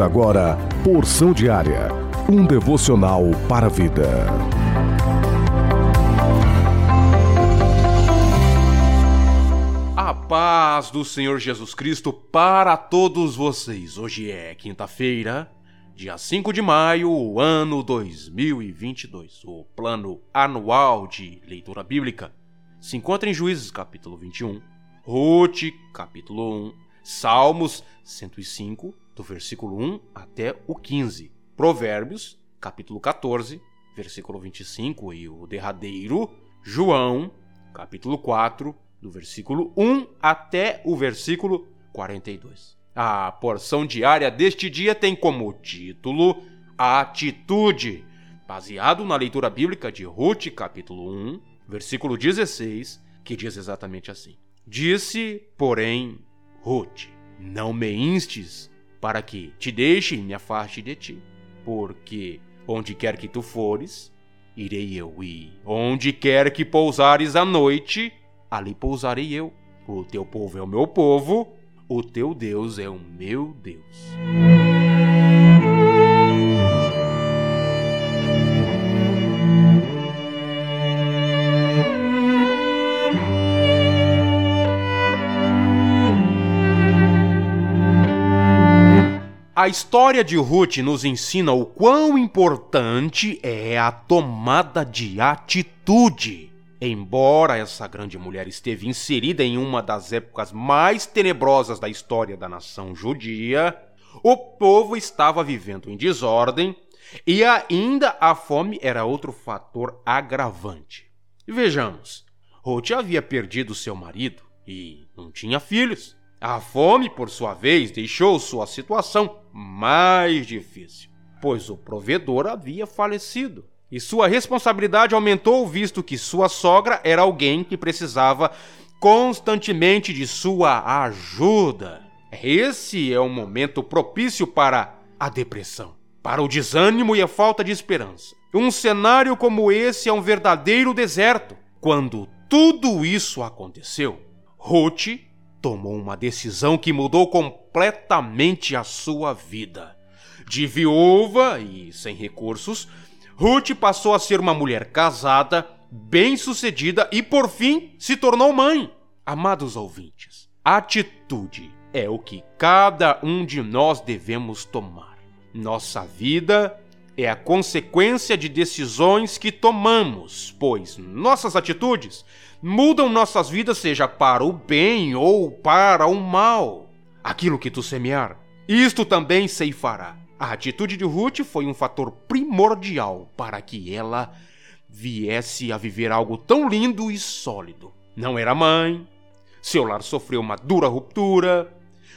Agora Porção Diária, um devocional para a vida. A paz do Senhor Jesus Cristo para todos vocês. Hoje é quinta-feira, dia 5 de maio, ano 2022. O plano anual de leitura bíblica se encontra em Juízes capítulo 21, Ruth capítulo 1, Salmos 105, do versículo 1 até o 15. Provérbios, capítulo 14, versículo 25 e o derradeiro, João, capítulo 4, do versículo 1 até o versículo 42. A porção diária deste dia tem como título Atitude, baseado na leitura bíblica de Ruth, capítulo 1, versículo 16, que diz exatamente assim: Disse, porém, Ruth: Não me instes para que te deixe e me afaste de ti. Porque onde quer que tu fores, irei eu, e onde quer que pousares à noite, ali pousarei eu. O teu povo é o meu povo, o teu Deus é o meu Deus. A história de Ruth nos ensina o quão importante é a tomada de atitude. Embora essa grande mulher esteve inserida em uma das épocas mais tenebrosas da história da nação judia, o povo estava vivendo em desordem e ainda a fome era outro fator agravante. Vejamos, Ruth havia perdido seu marido e não tinha filhos. A fome, por sua vez, deixou sua situação mais difícil, pois o provedor havia falecido. E sua responsabilidade aumentou, visto que sua sogra era alguém que precisava constantemente de sua ajuda. Esse é um momento propício para a depressão, para o desânimo e a falta de esperança. Um cenário como esse é um verdadeiro deserto. Quando tudo isso aconteceu, Ruth tomou uma decisão que mudou completamente a sua vida. De viúva e sem recursos, Ruth passou a ser uma mulher casada, bem-sucedida e, por fim, se tornou mãe. Amados ouvintes, atitude é o que cada um de nós devemos tomar. Nossa vida é a consequência de decisões que tomamos, pois nossas atitudes mudam nossas vidas, seja para o bem ou para o mal. Aquilo que tu semear, isto também ceifará. A atitude de Ruth foi um fator primordial para que ela viesse a viver algo tão lindo e sólido. Não era mãe, seu lar sofreu uma dura ruptura,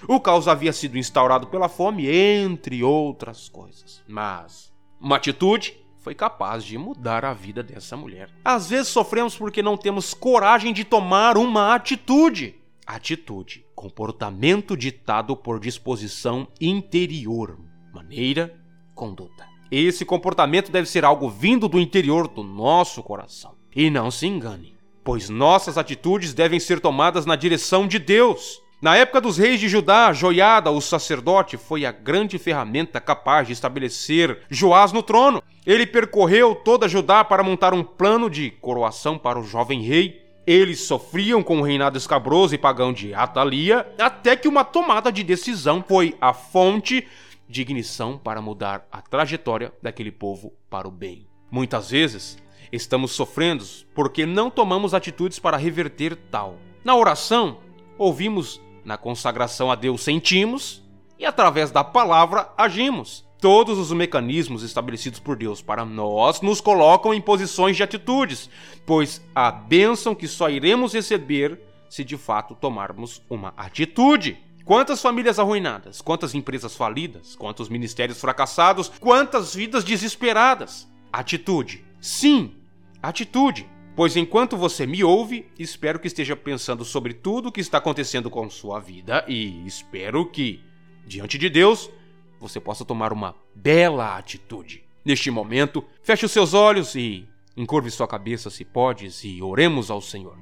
o caos havia sido instaurado pela fome, entre outras coisas. Mas uma atitude foi capaz de mudar a vida dessa mulher. Às vezes sofremos porque não temos coragem de tomar uma atitude. Atitude, comportamento ditado por disposição interior, maneira, conduta. Esse comportamento deve ser algo vindo do interior do nosso coração. E não se engane, pois nossas atitudes devem ser tomadas na direção de Deus. Na época dos reis de Judá, Joiada, o sacerdote, foi a grande ferramenta capaz de estabelecer Joás no trono. Ele percorreu toda Judá para montar um plano de coroação para o jovem rei. Eles sofriam com o reinado escabroso e pagão de Atalia, até que uma tomada de decisão foi a fonte de ignição para mudar a trajetória daquele povo para o bem. Muitas vezes, estamos sofrendo porque não tomamos atitudes para reverter tal. Na oração, ouvimos na consagração a Deus sentimos e através da palavra agimos. Todos os mecanismos estabelecidos por Deus para nós nos colocam em posições de atitudes, pois a bênção que só iremos receber se de fato tomarmos uma atitude. Quantas famílias arruinadas, quantas empresas falidas, quantos ministérios fracassados, quantas vidas desesperadas. Atitude. Sim, atitude. Pois enquanto você me ouve, espero que esteja pensando sobre tudo o que está acontecendo com sua vida e espero que, diante de Deus, você possa tomar uma bela atitude. Neste momento, feche os seus olhos e encurve sua cabeça se podes e oremos ao Senhor.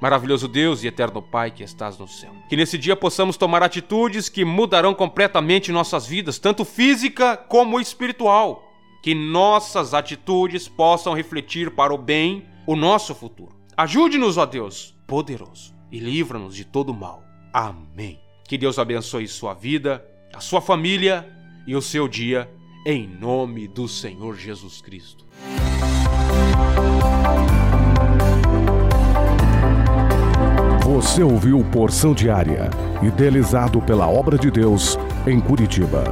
Maravilhoso Deus e eterno Pai que estás no céu. Que nesse dia possamos tomar atitudes que mudarão completamente nossas vidas, tanto física como espiritual. Que nossas atitudes possam refletir para o bem o nosso futuro. Ajude-nos, ó Deus, poderoso, e livra-nos de todo mal. Amém. Que Deus abençoe sua vida, a sua família e o seu dia, em nome do Senhor Jesus Cristo. Você ouviu Porção Diária, idealizado pela Obra de Deus em Curitiba.